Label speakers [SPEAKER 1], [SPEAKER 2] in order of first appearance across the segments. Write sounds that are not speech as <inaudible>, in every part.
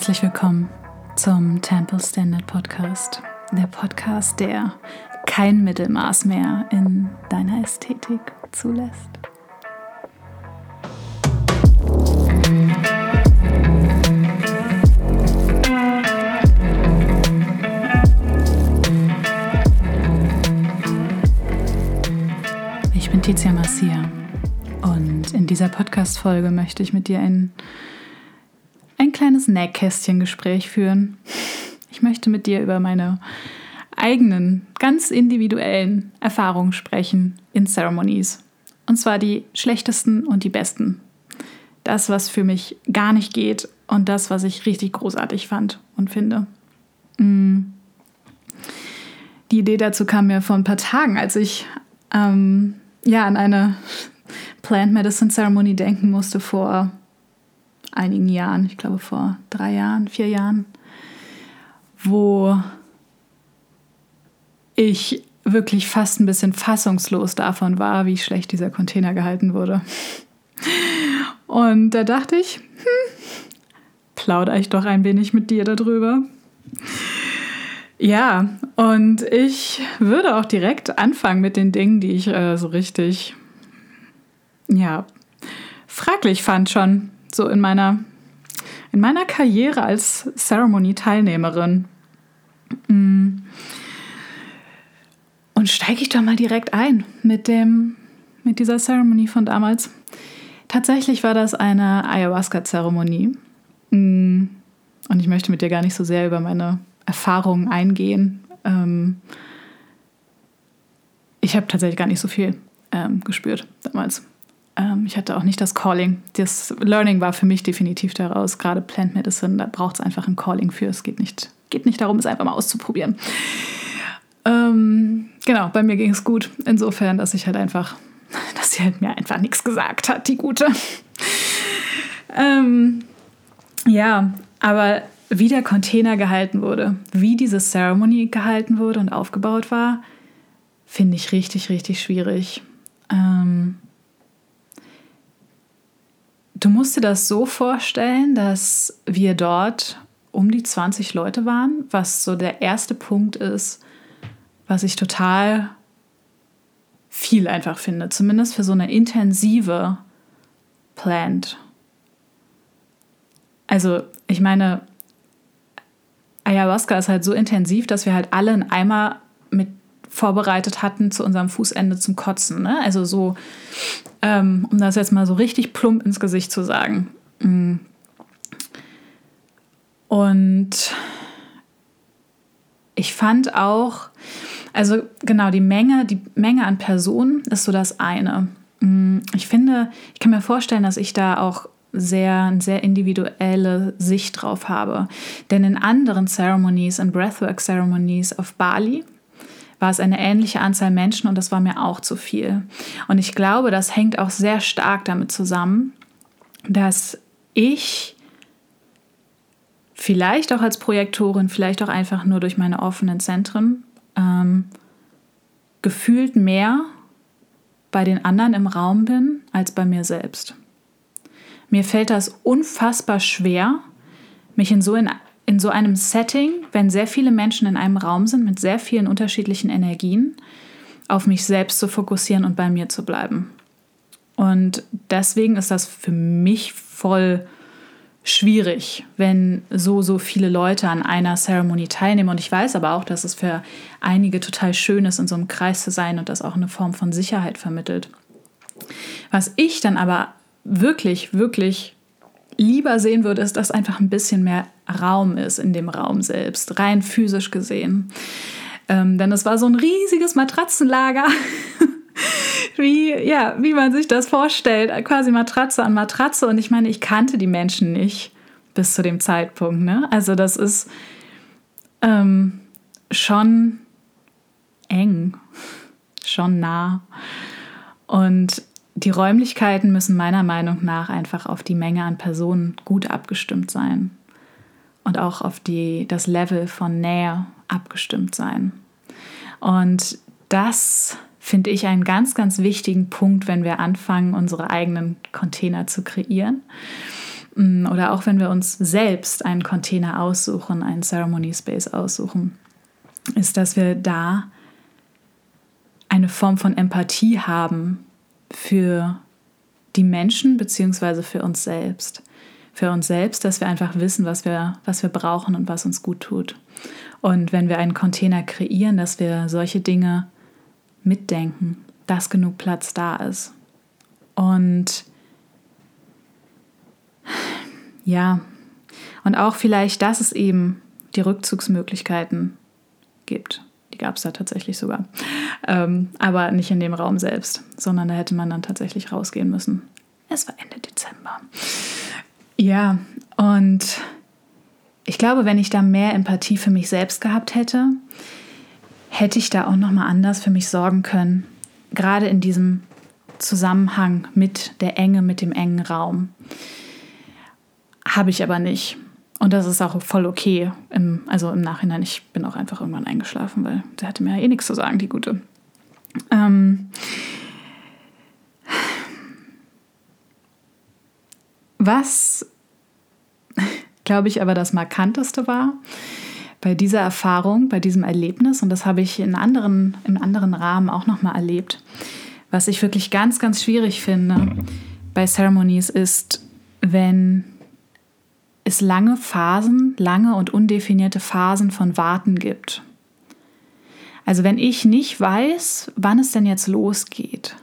[SPEAKER 1] Herzlich willkommen zum Temple Standard Podcast. Der Podcast, der kein Mittelmaß mehr in deiner Ästhetik zulässt. Ich bin Tizia Marcia und in dieser Podcast-Folge möchte ich mit dir ein kleines Nähkästchen-Gespräch führen. Ich möchte mit dir über meine eigenen, ganz individuellen Erfahrungen sprechen in Ceremonies. Und zwar die schlechtesten und die besten. Das, was für mich gar nicht geht und das, was ich richtig großartig fand und finde. Mm. Die Idee dazu kam mir vor ein paar Tagen, als ich ähm, ja, an eine Plant Medicine Ceremony denken musste vor einigen Jahren, ich glaube vor drei Jahren, vier Jahren, wo ich wirklich fast ein bisschen fassungslos davon war, wie schlecht dieser Container gehalten wurde. Und da dachte ich, hm, plaudere ich doch ein wenig mit dir darüber. Ja, und ich würde auch direkt anfangen mit den Dingen, die ich äh, so richtig, ja, fraglich fand schon so in meiner, in meiner Karriere als Ceremony-Teilnehmerin. Mm. Und steige ich doch mal direkt ein mit, dem, mit dieser Ceremony von damals. Tatsächlich war das eine Ayahuasca-Zeremonie. Mm. Und ich möchte mit dir gar nicht so sehr über meine Erfahrungen eingehen. Ähm, ich habe tatsächlich gar nicht so viel ähm, gespürt damals. Ähm, ich hatte auch nicht das Calling. Das Learning war für mich definitiv daraus. Gerade Plant Medicine, da braucht es einfach ein Calling für. Es geht nicht, geht nicht darum, es einfach mal auszuprobieren. Ähm, genau, bei mir ging es gut. Insofern, dass ich halt einfach, <laughs> dass sie halt mir einfach nichts gesagt hat, die gute. ähm, ja, aber wie der Container gehalten wurde, wie diese Ceremony gehalten wurde und aufgebaut war, finde ich richtig, richtig schwierig. Ähm, Du musst dir das so vorstellen, dass wir dort um die 20 Leute waren, was so der erste Punkt ist, was ich total viel einfach finde, zumindest für so eine intensive Plant. Also, ich meine, Ayahuasca ist halt so intensiv, dass wir halt alle einen Eimer mit vorbereitet hatten zu unserem Fußende zum Kotzen. Ne? Also so, ähm, um das jetzt mal so richtig plump ins Gesicht zu sagen. Mm. Und ich fand auch, also genau, die Menge, die Menge an Personen ist so das eine. Mm. Ich finde, ich kann mir vorstellen, dass ich da auch sehr, eine sehr individuelle Sicht drauf habe. Denn in anderen Ceremonies, in Breathwork-Ceremonies auf Bali, war es eine ähnliche Anzahl Menschen und das war mir auch zu viel. Und ich glaube, das hängt auch sehr stark damit zusammen, dass ich vielleicht auch als Projektorin, vielleicht auch einfach nur durch meine offenen Zentren, ähm, gefühlt mehr bei den anderen im Raum bin als bei mir selbst. Mir fällt das unfassbar schwer, mich in so in in so einem Setting, wenn sehr viele Menschen in einem Raum sind mit sehr vielen unterschiedlichen Energien, auf mich selbst zu fokussieren und bei mir zu bleiben. Und deswegen ist das für mich voll schwierig, wenn so, so viele Leute an einer Ceremony teilnehmen. Und ich weiß aber auch, dass es für einige total schön ist, in so einem Kreis zu sein und das auch eine Form von Sicherheit vermittelt. Was ich dann aber wirklich, wirklich lieber sehen würde, ist, dass einfach ein bisschen mehr Raum ist in dem Raum selbst, rein physisch gesehen. Ähm, denn es war so ein riesiges Matratzenlager. <laughs> wie, ja, wie man sich das vorstellt, quasi Matratze an Matratze. Und ich meine, ich kannte die Menschen nicht bis zu dem Zeitpunkt. Ne? Also das ist ähm, schon eng, <laughs> schon nah. Und die Räumlichkeiten müssen meiner Meinung nach einfach auf die Menge an Personen gut abgestimmt sein und auch auf die, das Level von Nähe abgestimmt sein. Und das finde ich einen ganz, ganz wichtigen Punkt, wenn wir anfangen, unsere eigenen Container zu kreieren. Mm, oder auch wenn wir uns selbst einen Container aussuchen, einen Ceremony Space aussuchen, ist, dass wir da eine Form von Empathie haben für die Menschen beziehungsweise für uns selbst. Für uns selbst, dass wir einfach wissen, was wir, was wir brauchen und was uns gut tut. Und wenn wir einen Container kreieren, dass wir solche Dinge mitdenken, dass genug Platz da ist. Und ja, und auch vielleicht, dass es eben die Rückzugsmöglichkeiten gibt. Die gab es da tatsächlich sogar. Ähm, aber nicht in dem Raum selbst, sondern da hätte man dann tatsächlich rausgehen müssen. Es war Ende Dezember. Ja, und ich glaube, wenn ich da mehr Empathie für mich selbst gehabt hätte, hätte ich da auch noch mal anders für mich sorgen können. Gerade in diesem Zusammenhang mit der Enge, mit dem engen Raum. Habe ich aber nicht. Und das ist auch voll okay. Im, also im Nachhinein, ich bin auch einfach irgendwann eingeschlafen, weil sie hatte mir ja eh nichts zu sagen, die Gute. Ähm was, glaube ich, aber das Markanteste war bei dieser Erfahrung, bei diesem Erlebnis, und das habe ich in anderen, in anderen Rahmen auch nochmal erlebt, was ich wirklich ganz, ganz schwierig finde bei Ceremonies ist, wenn es lange Phasen, lange und undefinierte Phasen von Warten gibt. Also wenn ich nicht weiß, wann es denn jetzt losgeht,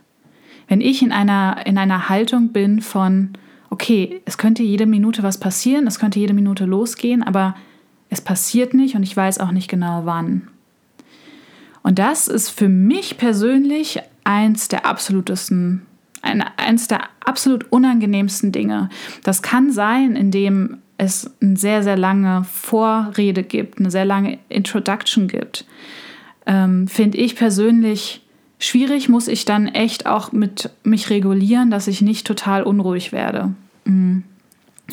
[SPEAKER 1] wenn ich in einer, in einer Haltung bin von, okay, es könnte jede Minute was passieren, es könnte jede Minute losgehen, aber es passiert nicht und ich weiß auch nicht genau wann. Und das ist für mich persönlich eins der absolutesten, eins der absolut unangenehmsten Dinge. Das kann sein, indem es eine sehr, sehr lange Vorrede gibt, eine sehr lange Introduction gibt, ähm, finde ich persönlich schwierig, muss ich dann echt auch mit mich regulieren, dass ich nicht total unruhig werde. Mhm.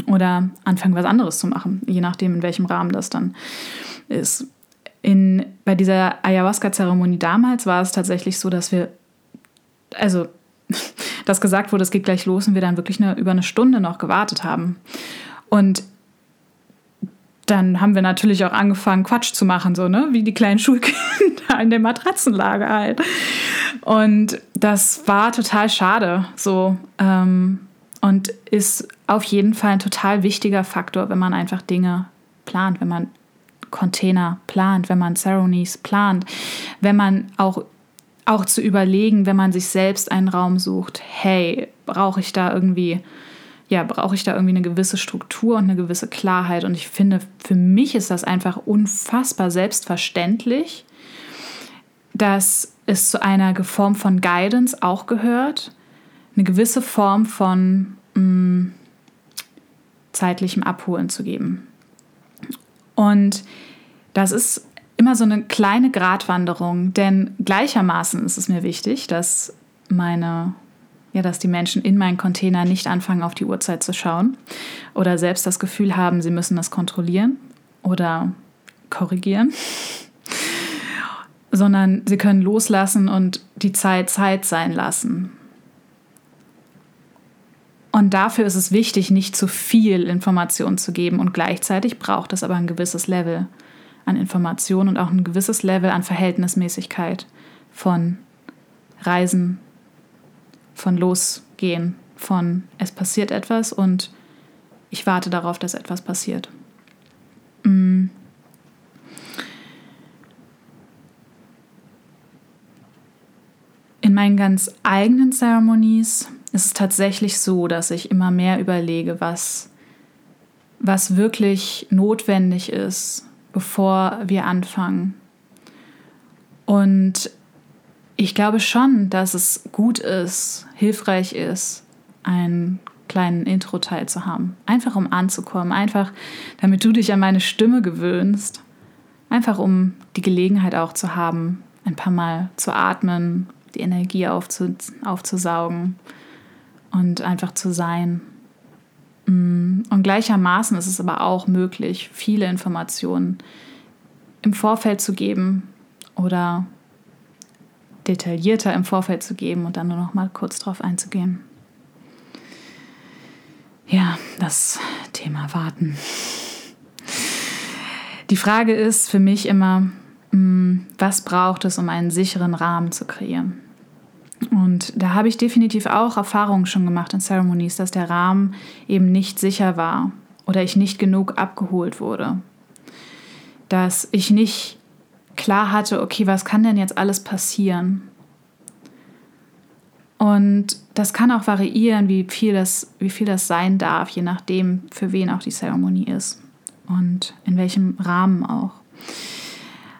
[SPEAKER 1] Oder anfangen, was anderes zu machen, je nachdem, in welchem Rahmen das dann ist. In, bei dieser Ayahuasca-Zeremonie damals war es tatsächlich so, dass wir, also, <laughs> dass gesagt wurde, es geht gleich los und wir dann wirklich eine, über eine Stunde noch gewartet haben. Und dann haben wir natürlich auch angefangen, Quatsch zu machen, so, ne? Wie die kleinen <laughs> Schulkinder in der Matratzenlage halt. Und das war total schade, so. Ähm, und ist auf jeden Fall ein total wichtiger Faktor, wenn man einfach Dinge plant, wenn man Container plant, wenn man Ceremonies plant, wenn man auch auch zu überlegen, wenn man sich selbst einen Raum sucht, hey, brauche ich da irgendwie ja, brauche ich da irgendwie eine gewisse Struktur und eine gewisse Klarheit. Und ich finde, für mich ist das einfach unfassbar selbstverständlich, dass es zu einer Form von Guidance auch gehört, eine gewisse Form von mh, mm, zeitlichem Abholen zu geben. Und das ist immer so eine kleine Gratwanderung, denn gleichermaßen ist es mir wichtig, dass meine ja, dass die Menschen in meinen Container nicht anfangen, auf die Uhrzeit zu schauen. Oder selbst das Gefühl haben, sie müssen das kontrollieren oder korrigieren, <laughs> sondern sie können loslassen und die Zeit Zeit sein lassen. Und dafür ist es wichtig, nicht zu viel Information zu geben. Und gleichzeitig braucht es aber ein gewisses Level an Information und auch ein gewisses Level an Verhältnismäßigkeit von Reisen, von Losgehen, von es passiert etwas und ich warte darauf, dass etwas passiert. Mm. In meinen ganz eigenen Ceremonies ist es tatsächlich so, dass ich immer mehr überlege, was, was wirklich notwendig ist, bevor wir anfangen. Und ich glaube schon, dass es gut ist, hilfreich ist, einen kleinen Intro-Teil zu haben. Einfach um anzukommen, einfach damit du dich an meine Stimme gewöhnst. Einfach um die Gelegenheit auch zu haben, ein paar Mal zu atmen, die Energie aufzu aufzusaugen und einfach zu sein. Mm, und gleichermaßen ist es aber auch möglich, viele Informationen im Vorfeld zu geben oder detaillierter im Vorfeld zu geben und dann nur noch mal kurz darauf einzugehen. Ja, das Thema Warten. Die Frage ist für mich immer, hm, was braucht es, um einen sicheren Rahmen zu kreieren? Und da habe ich definitiv auch Erfahrungen schon gemacht in Ceremonies, dass der Rahmen eben nicht sicher war oder ich nicht genug abgeholt wurde. Dass ich nicht klar hatte, okay, was kann denn jetzt alles passieren? Und das kann auch variieren, wie viel das, wie viel das sein darf, je nachdem, für wen auch die Zeremonie ist und in welchem Rahmen auch.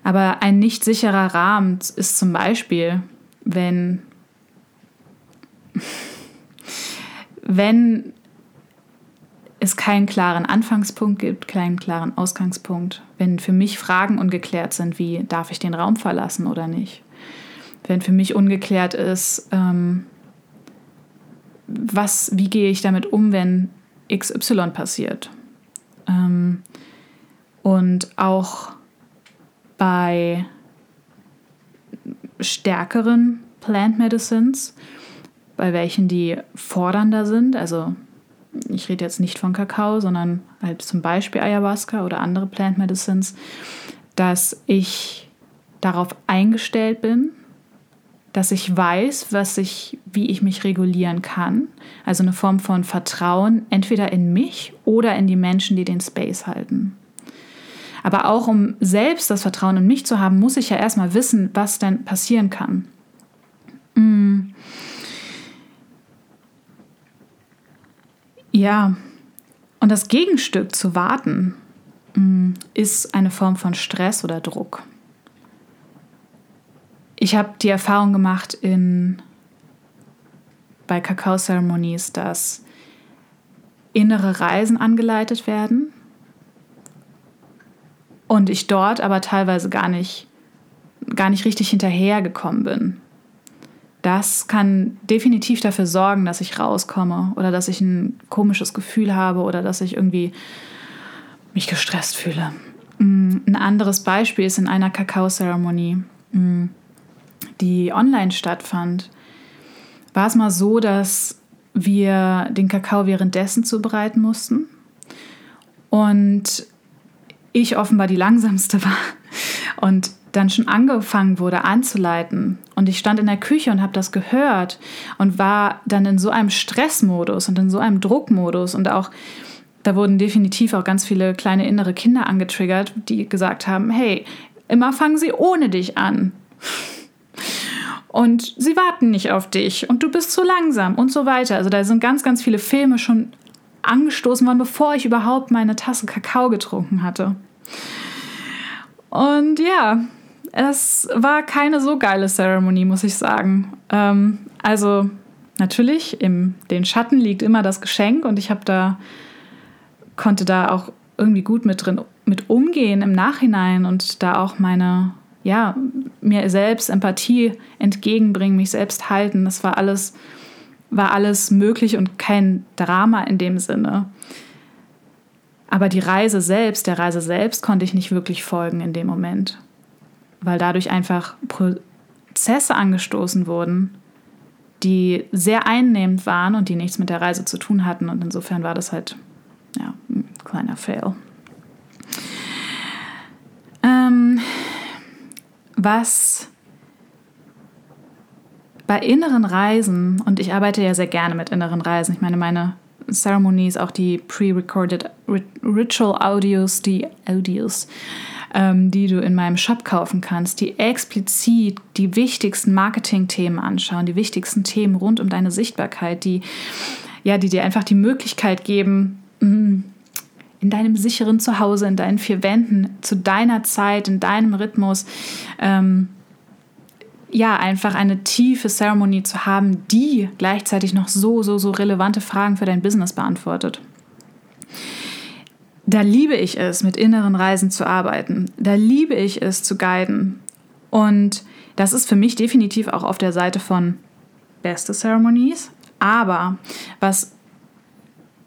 [SPEAKER 1] Aber ein nicht sicherer Rahmen ist zum Beispiel, wenn, <laughs> wenn es keinen klaren Anfangspunkt gibt, keinen klaren Ausgangspunkt, wenn für mich Fragen ungeklärt sind, wie darf ich den Raum verlassen oder nicht, wenn für mich ungeklärt ist, ähm, was, wie gehe ich damit um, wenn XY passiert. Ähm, und auch bei stärkeren Plant Medicines, bei welchen die fordernder sind, also ich rede jetzt nicht von Kakao, sondern halt zum Beispiel Ayahuasca oder andere Plant Medicines, dass ich darauf eingestellt bin, dass ich weiß, was ich, wie ich mich regulieren kann. Also eine Form von Vertrauen entweder in mich oder in die Menschen, die den Space halten. Aber auch um selbst das Vertrauen in mich zu haben, muss ich ja erstmal wissen, was denn passieren kann. Mm. Ja, und das Gegenstück zu warten mm, ist eine Form von Stress oder Druck. Ich habe die Erfahrung gemacht in, bei Kakao-Ceremonies, dass innere Reisen angeleitet werden und ich dort aber teilweise gar nicht, gar nicht richtig hinterhergekommen bin. Das kann definitiv dafür sorgen, dass ich rauskomme oder dass ich ein komisches Gefühl habe oder dass ich irgendwie mich gestresst fühle. Mm, ein anderes Beispiel ist in einer Kakao-Zeremonie, mm, die online stattfand, war es mal so, dass wir den Kakao währenddessen zubereiten mussten. Und ich offenbar die langsamste <laughs> war und dann schon angefangen wurde anzuleiten und ich stand in der Küche und habe das gehört und war dann in so einem Stressmodus und in so einem Druckmodus und auch da wurden definitiv auch ganz viele kleine innere Kinder angetriggert, die gesagt haben, hey, immer fangen sie ohne dich an. Und sie warten nicht auf dich und du bist zu langsam und so weiter. Also da sind ganz, ganz viele Filme schon angestoßen worden, bevor ich überhaupt meine Tasse Kakao getrunken hatte. Und ja, es war keine so geile Zeremonie, muss ich sagen. Ähm, also natürlich, im den Schatten liegt immer das Geschenk und ich habe da, konnte da auch irgendwie gut mit drin mit umgehen im Nachhinein und da auch meine, ja, mir selbst Empathie entgegenbringen, mich selbst halten. Das war alles war alles möglich und kein Drama in dem Sinne. Aber die Reise selbst, der Reise selbst konnte ich nicht wirklich folgen in dem Moment, weil dadurch einfach Prozesse angestoßen wurden, die sehr einnehmend waren und die nichts mit der Reise zu tun hatten. Und insofern war das halt ja, ein kleiner Fail. Ähm, was bei inneren Reisen, und ich arbeite ja sehr gerne mit inneren Reisen, ich meine, meine Ceremonies, auch die pre-recorded Ritual Audios, die Audios, ähm, die du in meinem Shop kaufen kannst, die explizit die wichtigsten Marketing-Themen anschauen, die wichtigsten Themen rund um deine Sichtbarkeit, die, ja, die dir einfach die Möglichkeit geben, mm, in deinem sicheren Zuhause, in deinen vier Wänden, zu deiner Zeit, in deinem Rhythmus, ähm, ja, einfach eine tiefe Ceremony zu haben, die gleichzeitig noch so, so, so relevante Fragen für dein Business beantwortet. Da liebe ich es, mit inneren Reisen zu arbeiten. Da liebe ich es, zu guiden. Und das ist für mich definitiv auch auf der Seite von beste Ceremonies. Aber was,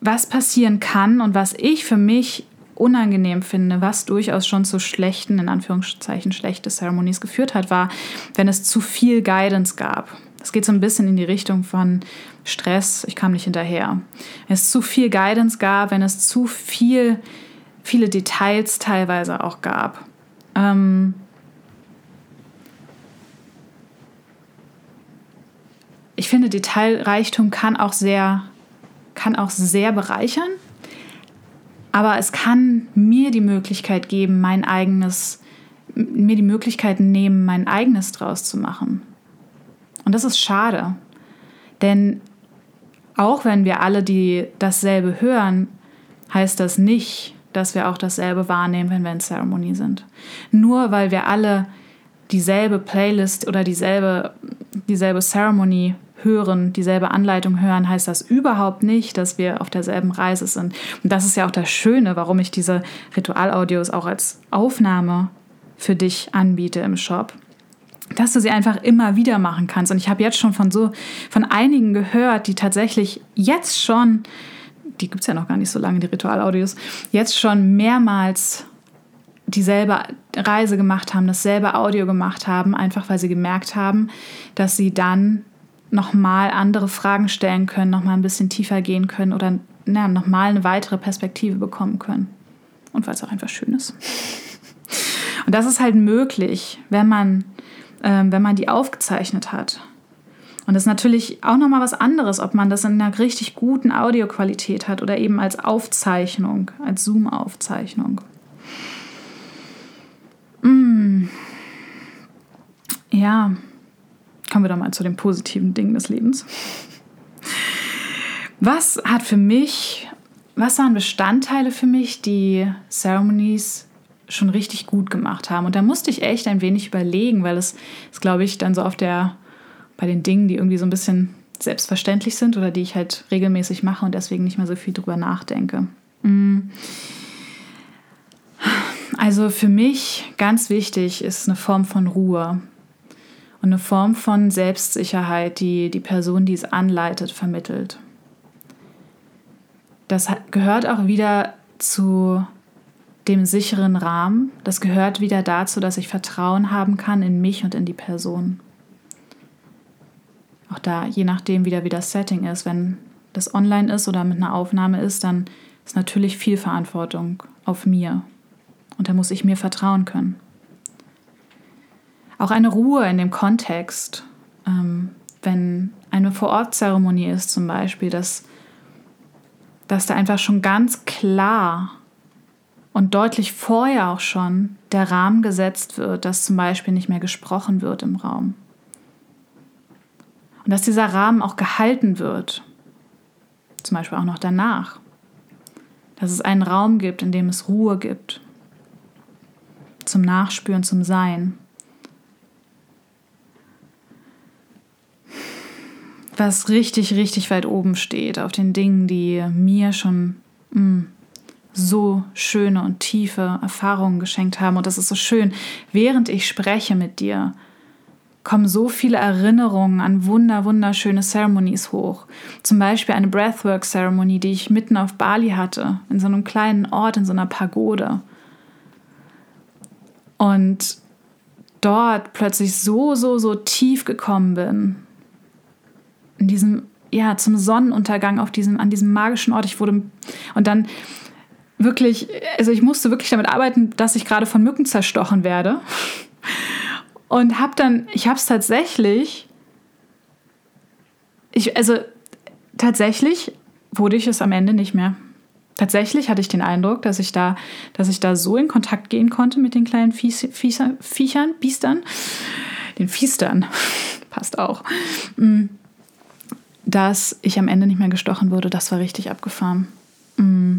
[SPEAKER 1] was passieren kann und was ich für mich unangenehm finde, was durchaus schon zu schlechten, in Anführungszeichen schlechte Ceremonies geführt hat, war, wenn es zu viel Guidance gab. Das geht so ein bisschen in die Richtung von Stress, ich kam nicht hinterher. Wenn es zu viel Guidance gab, wenn es zu viel, viele Details teilweise auch gab. Ähm, ich finde, Detailreichtum kann auch sehr, kann auch sehr bereichern, aber es kann mir die Möglichkeit geben, mein eigenes, mir die Möglichkeit nehmen, mein eigenes draus zu machen. Und das ist schade, denn auch wenn wir alle die dasselbe hören, heißt das nicht, dass wir auch dasselbe wahrnehmen, wenn wir in Zeremonie sind. Nur weil wir alle dieselbe Playlist oder dieselbe, dieselbe Ceremony hören, dieselbe Anleitung hören, heißt das überhaupt nicht, dass wir auf derselben Reise sind. Und das ist ja auch das Schöne, warum ich diese Ritualaudios auch als Aufnahme für dich anbiete im Shop. Dass du sie einfach immer wieder machen kannst. Und ich habe jetzt schon von so, von einigen gehört, die tatsächlich jetzt schon, die gibt es ja noch gar nicht so lange, die Ritualaudios, jetzt schon mehrmals dieselbe Reise gemacht haben, dasselbe Audio gemacht haben, einfach weil sie gemerkt haben, dass sie dann nochmal andere Fragen stellen können, nochmal ein bisschen tiefer gehen können oder na, nochmal eine weitere Perspektive bekommen können. Und weil es auch einfach schön ist. Und das ist halt möglich, wenn man, ähm, wenn man die aufgezeichnet hat. Und das ist natürlich auch nochmal was anderes, ob man das in einer richtig guten Audioqualität hat oder eben als Aufzeichnung, als Zoom-Aufzeichnung. Mm. Ja, Kommen wir doch mal zu den positiven Dingen des Lebens. Was hat für mich, was waren Bestandteile für mich, die Ceremonies schon richtig gut gemacht haben? Und da musste ich echt ein wenig überlegen, weil es ist, glaube ich, dann so auf der, bei den Dingen, die irgendwie so ein bisschen selbstverständlich sind oder die ich halt regelmäßig mache und deswegen nicht mehr so viel drüber nachdenke. Mm. Also für mich ganz wichtig ist eine Form von Ruhe und eine Form von Selbstsicherheit, die die Person, die es anleitet, vermittelt. Das gehört auch wieder zu dem sicheren Rahmen. Das gehört wieder dazu, dass ich Vertrauen haben kann in mich und in die Person. Auch da, je nachdem wieder wie das Setting ist, wenn das online ist oder mit einer Aufnahme ist, dann ist natürlich viel Verantwortung auf mir. Und da muss ich mir vertrauen können auch eine Ruhe in dem Kontext. Ähm, wenn eine Vorortzeremonie ist zum Beispiel, dass, dass da einfach schon ganz klar und deutlich vorher auch schon der Rahmen gesetzt wird, dass zum Beispiel nicht mehr gesprochen wird im Raum. Und dass dieser Rahmen auch gehalten wird, zum Beispiel auch noch danach. Dass es einen Raum gibt, in dem es Ruhe gibt, zum Nachspüren, zum Sein. was richtig, richtig weit oben steht auf den Dingen, die mir schon mh, mm, so schöne und tiefe Erfahrungen geschenkt haben. Und das ist so schön. Während ich spreche mit dir, kommen so viele Erinnerungen an wunder, wunderschöne Ceremonies hoch. Zum Beispiel eine Breathwork-Ceremonie, die ich mitten auf Bali hatte, in so einem kleinen Ort, in so einer Pagode. Und dort plötzlich so, so, so tief gekommen bin in diesem, ja, zum Sonnenuntergang auf diesem, an diesem magischen Ort. Ich wurde und dann wirklich, also ich musste wirklich damit arbeiten, dass ich gerade von Mücken zerstochen werde. Und habe dann, ich habe es tatsächlich, ich, also tatsächlich wurde ich es am Ende nicht mehr. Tatsächlich hatte ich den Eindruck, dass ich da, dass ich da so in Kontakt gehen konnte mit den kleinen Viech, Viecher, Viechern, Biestern, den Fiestern, <laughs> passt auch. Mm dass ich am Ende nicht mehr gestochen wurde, das war richtig abgefahren. Mm.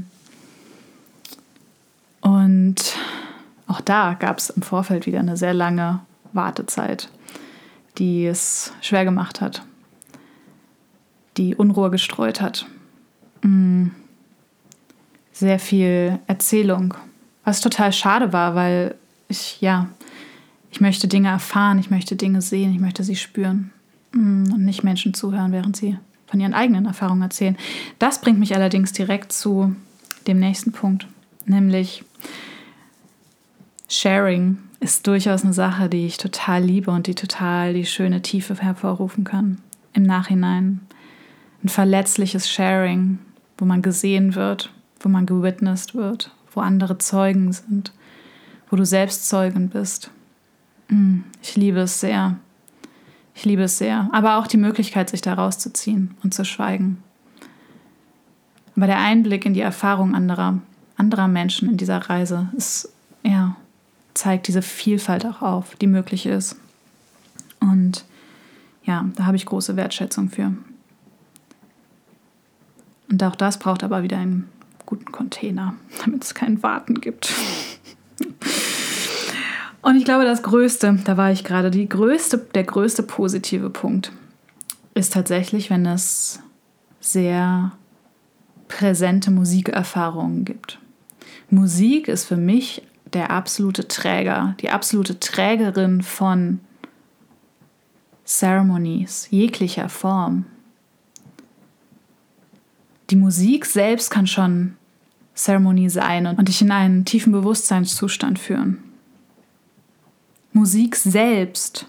[SPEAKER 1] Und auch da gab es im Vorfeld wieder eine sehr lange Wartezeit, die es schwer gemacht hat, die Unruhe gestreut hat. Mm. Sehr viel Erzählung, was total schade war, weil ich, ja, ich möchte Dinge erfahren, ich möchte Dinge sehen, ich möchte sie spüren. Mm, und nicht Menschen zuhören, während sie von ihren eigenen Erfahrungen erzählen. Das bringt mich allerdings direkt zu dem nächsten Punkt, nämlich Sharing ist durchaus eine Sache, die ich total liebe und die total die schöne Tiefe hervorrufen kann. Im Nachhinein. Ein verletzliches Sharing, wo man gesehen wird, wo man gewitnessed wird, wo andere Zeugen sind, wo du selbst Zeugen bist. Mm, ich liebe es sehr. Ich liebe es sehr. Aber auch die Möglichkeit, sich da rauszuziehen und zu schweigen. Aber der Einblick in die Erfahrung anderer, anderer Menschen in dieser Reise ist, ja, zeigt diese Vielfalt auch auf, die möglich ist. Und ja, da habe ich große Wertschätzung für. Und auch das braucht aber wieder einen guten Container, <laughs> damit es kein Warten gibt. <laughs> Und ich glaube, das Größte, da war ich gerade, die größte, der größte positive Punkt ist tatsächlich, wenn es sehr präsente Musikerfahrungen gibt. Musik ist für mich der absolute Träger, die absolute Trägerin von Ceremonies jeglicher Form. Die Musik selbst kann schon Zeremonie sein und dich in einen tiefen Bewusstseinszustand führen. Musik selbst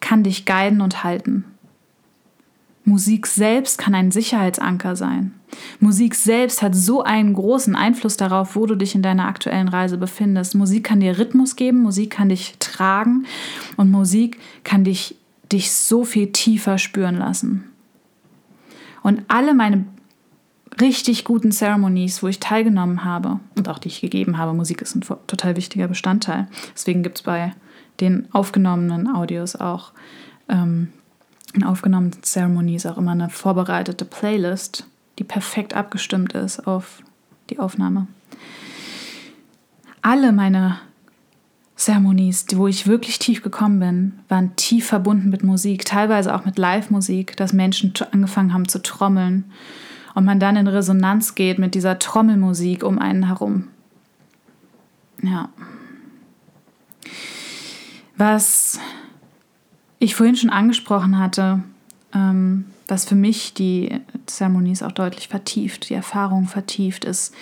[SPEAKER 1] kann dich guiden und halten. Musik selbst kann ein Sicherheitsanker sein. Musik selbst hat so einen großen Einfluss darauf, wo du dich in deiner aktuellen Reise befindest. Musik kann dir Rhythmus geben, Musik kann dich tragen und Musik kann dich, dich so viel tiefer spüren lassen. Und alle meine richtig guten Ceremonies, wo ich teilgenommen habe und auch die ich gegeben habe, Musik ist ein total wichtiger Bestandteil. Deswegen gibt es bei den aufgenommenen Audios auch ähm, in aufgenommenen Ceremonies auch immer eine vorbereitete Playlist, die perfekt abgestimmt ist auf die Aufnahme. Alle meine Ceremonies, wo ich wirklich tief gekommen bin, waren tief verbunden mit Musik, teilweise auch mit Live-Musik, dass Menschen angefangen haben zu trommeln und man dann in Resonanz geht mit dieser Trommelmusik um einen herum. Ja. Was ich vorhin schon angesprochen hatte, ähm, was für mich die Zeremonies auch deutlich vertieft, die Erfahrung vertieft, ist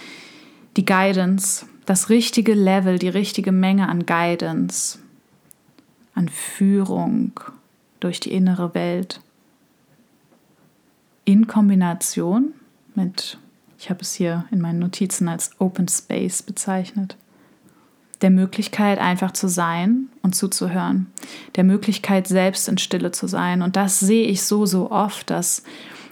[SPEAKER 1] die Guidance, das richtige Level, die richtige Menge an Guidance, an Führung durch die innere Welt. In Kombination mit, ich habe es hier in meinen Notizen als Open Space bezeichnet, der Möglichkeit einfach zu sein und zuzuhören, der Möglichkeit selbst in Stille zu sein. Und das sehe ich so, so oft, dass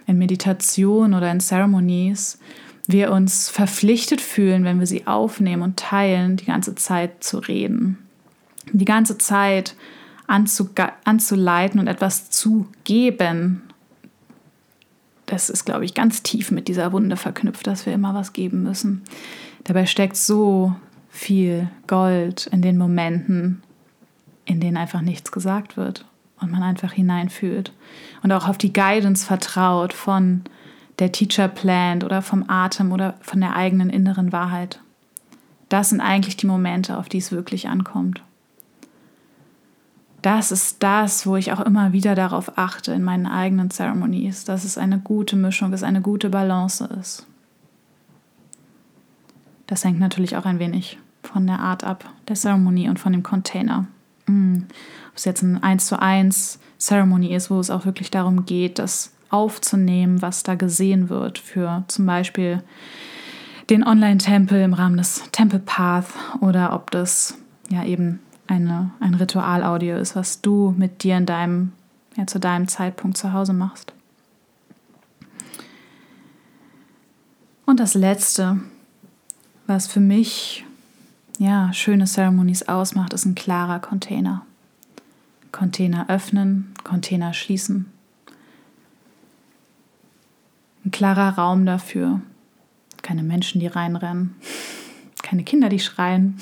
[SPEAKER 1] in Meditation oder in Ceremonies wir uns verpflichtet fühlen, wenn wir sie aufnehmen und teilen, die ganze Zeit zu reden. Die ganze Zeit anzuleiten und etwas zu geben. Das ist, glaube ich, ganz tief mit dieser Wunde verknüpft, dass wir immer was geben müssen. Dabei steckt so viel Gold in den Momenten, in denen einfach nichts gesagt wird und man einfach hineinfühlt und auch auf die Guidance vertraut von der Teacher Plant oder vom Atem oder von der eigenen inneren Wahrheit. Das sind eigentlich die Momente, auf die es wirklich ankommt. Das ist das, wo ich auch immer wieder darauf achte in meinen eigenen Ceremonies, dass es eine gute Mischung ist, eine gute Balance ist. Das hängt natürlich auch ein wenig von der Art ab, der Zeremonie und von dem Container. Mm. Ob es jetzt ein 1 zu 1 Ceremony ist, wo es auch wirklich darum geht, das aufzunehmen, was da gesehen wird, für zum Beispiel den Online-Tempel im Rahmen des Temple Path oder ob das ja eben eine, ein Ritualaudio ist, was du mit dir in deinem, ja, zu deinem Zeitpunkt zu Hause machst. Und das Letzte, was für mich ja, schöne Ceremonies ausmacht, ist ein klarer Container. Container öffnen, Container schließen. Ein klarer Raum dafür. Keine Menschen, die reinrennen. Keine Kinder, die schreien.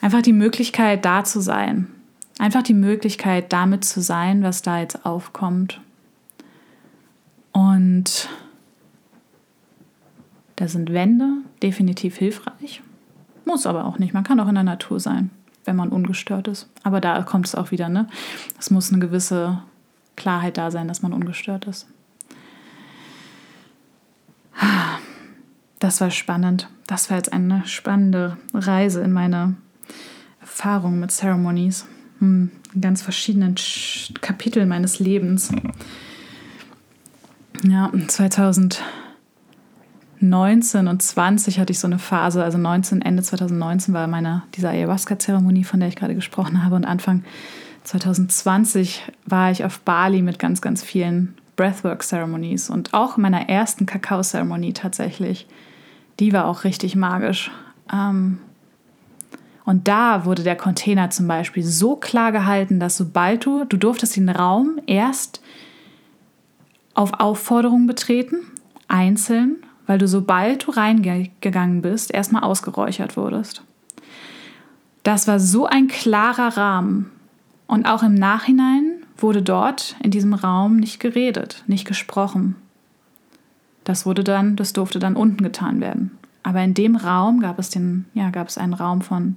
[SPEAKER 1] Einfach die Möglichkeit, da zu sein. Einfach die Möglichkeit, damit zu sein, was da jetzt aufkommt. Und da sind Wände definitiv hilfreich. Muss aber auch nicht. Man kann auch in der Natur sein, wenn man ungestört ist. Aber da kommt es auch wieder, ne? Es muss eine gewisse Klarheit da sein, dass man ungestört ist. das war spannend. Das war jetzt eine spannende Reise in meine Erfahrung mit Ceremonies. Hm, in ganz verschiedenen Kapiteln meines Lebens. Ja, 2019 und 20 hatte ich so eine Phase, also 19, Ende 2019 war meine, diese Ayahuasca-Zeremonie, von der ich gerade gesprochen habe, und Anfang 2020 war ich auf Bali mit ganz, ganz vielen Breathwork-Ceremonies und auch meiner ersten Kakao-Zeremonie tatsächlich. Die war auch richtig magisch. Ähm, und da wurde der Container zum Beispiel so klar gehalten, dass sobald du, du durftest den Raum erst auf Aufforderung betreten, einzeln, weil du sobald du reingegangen bist, erstmal ausgeräuchert wurdest. Das war so ein klarer Rahmen. Und auch im Nachhinein wurde dort in diesem Raum nicht geredet, nicht gesprochen. Das wurde dann, das durfte dann unten getan werden. Aber in dem Raum gab es, den, ja, gab es einen Raum von,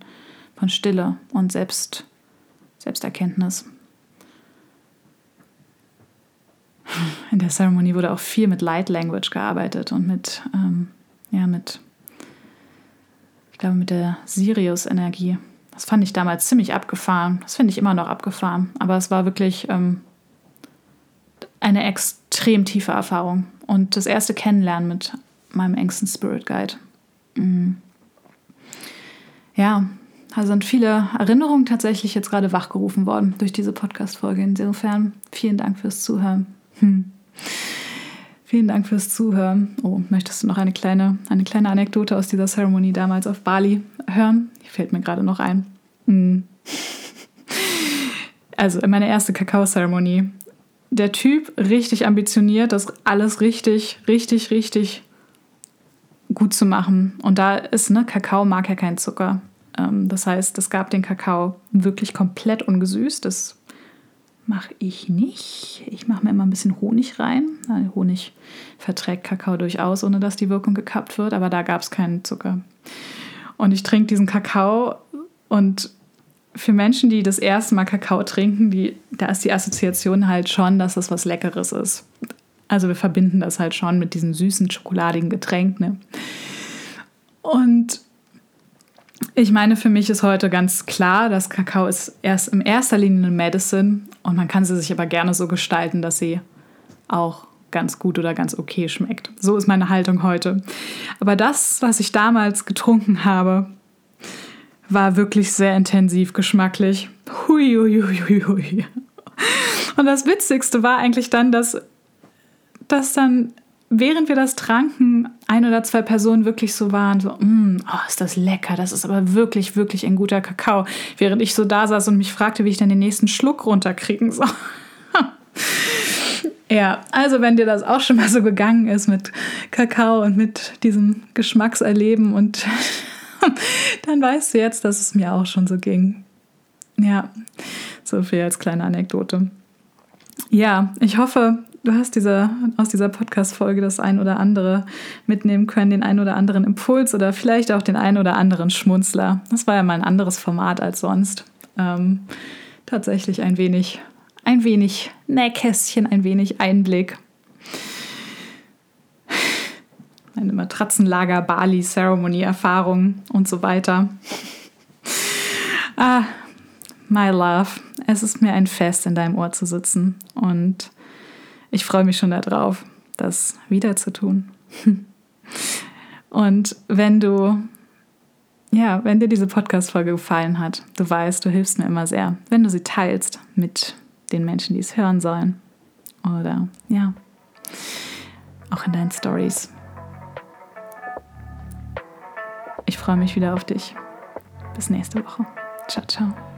[SPEAKER 1] von Stille und Selbst, Selbsterkenntnis. In der Zeremonie wurde auch viel mit Light Language gearbeitet und mit, ähm, ja, mit, ich glaube, mit der Sirius-Energie. Das fand ich damals ziemlich abgefahren. Das finde ich immer noch abgefahren. Aber es war wirklich ähm, eine extrem tiefe Erfahrung und das erste Kennenlernen mit meinem engsten Spirit Guide. Mhm. Ja, da sind viele Erinnerungen tatsächlich jetzt gerade wachgerufen worden durch diese Podcast-Folge. Insofern vielen Dank fürs Zuhören. Hm. Vielen Dank fürs Zuhören. Oh, möchtest du noch eine kleine, eine kleine Anekdote aus dieser Ceremony damals auf Bali hören? Die fällt mir gerade noch ein. Hm. Also meine erste Kakao-Zeremonie. Der Typ richtig ambitioniert, das alles richtig, richtig, richtig gut zu machen. Und da ist, ne, Kakao mag ja keinen Zucker. Ähm, das heißt, es gab den Kakao wirklich komplett ungesüßt. Das mache ich nicht. Ich mache mir immer ein bisschen Honig rein. Honig verträgt Kakao durchaus, ohne dass die Wirkung gekappt wird, aber da gab es keinen Zucker. Und ich trinke diesen Kakao und für Menschen, die das erste Mal Kakao trinken, die, da ist die Assoziation halt schon, dass das was Leckeres ist. Also wir verbinden das halt schon mit diesem süßen, schokoladigen Getränk. Ne? Und ich meine, für mich ist heute ganz klar, dass Kakao ist erst in erster Linie eine Medicine und man kann sie sich aber gerne so gestalten, dass sie auch ganz gut oder ganz okay schmeckt. So ist meine Haltung heute. Aber das, was ich damals getrunken habe, war wirklich sehr intensiv geschmacklich. Hui, hui, hui, hui. Und das Witzigste war eigentlich dann, dass dass dann, während wir das tranken, ein oder zwei Personen wirklich so waren, so, mm, oh, ist das lecker, das ist aber wirklich, wirklich ein guter Kakao. Während ich so da saß und mich fragte, wie ich dann den nächsten Schluck runterkriegen soll. <laughs> ja, also wenn dir das auch schon mal so gegangen ist mit Kakao und mit diesem Geschmackserleben und <laughs> dann weißt du jetzt, dass es mir auch schon so ging. Ja, so viel als kleine Anekdote. Ja, ich hoffe, du hast diese, aus dieser Podcast-Folge das ein oder andere mitnehmen können, den einen oder anderen Impuls oder vielleicht auch den einen oder anderen Schmunzler. Das war ja mal ein anderes Format als sonst. Ähm, tatsächlich ein wenig, ein wenig Nähkästchen, ein wenig Einblick. Eine Matratzenlager, Bali, Ceremony-Erfahrung und so weiter. Ah, my love. Es ist mir ein Fest, in deinem Ohr zu sitzen und ich freue mich schon darauf, das wieder zu tun. <laughs> Und wenn du, ja, wenn dir diese Podcast-Folge gefallen hat, du weißt, du hilfst mir immer sehr, wenn du sie teilst mit den Menschen, die es hören sollen. Oder ja, auch in deinen Stories. Ich freue mich wieder auf dich. Bis nächste Woche. Ciao, ciao.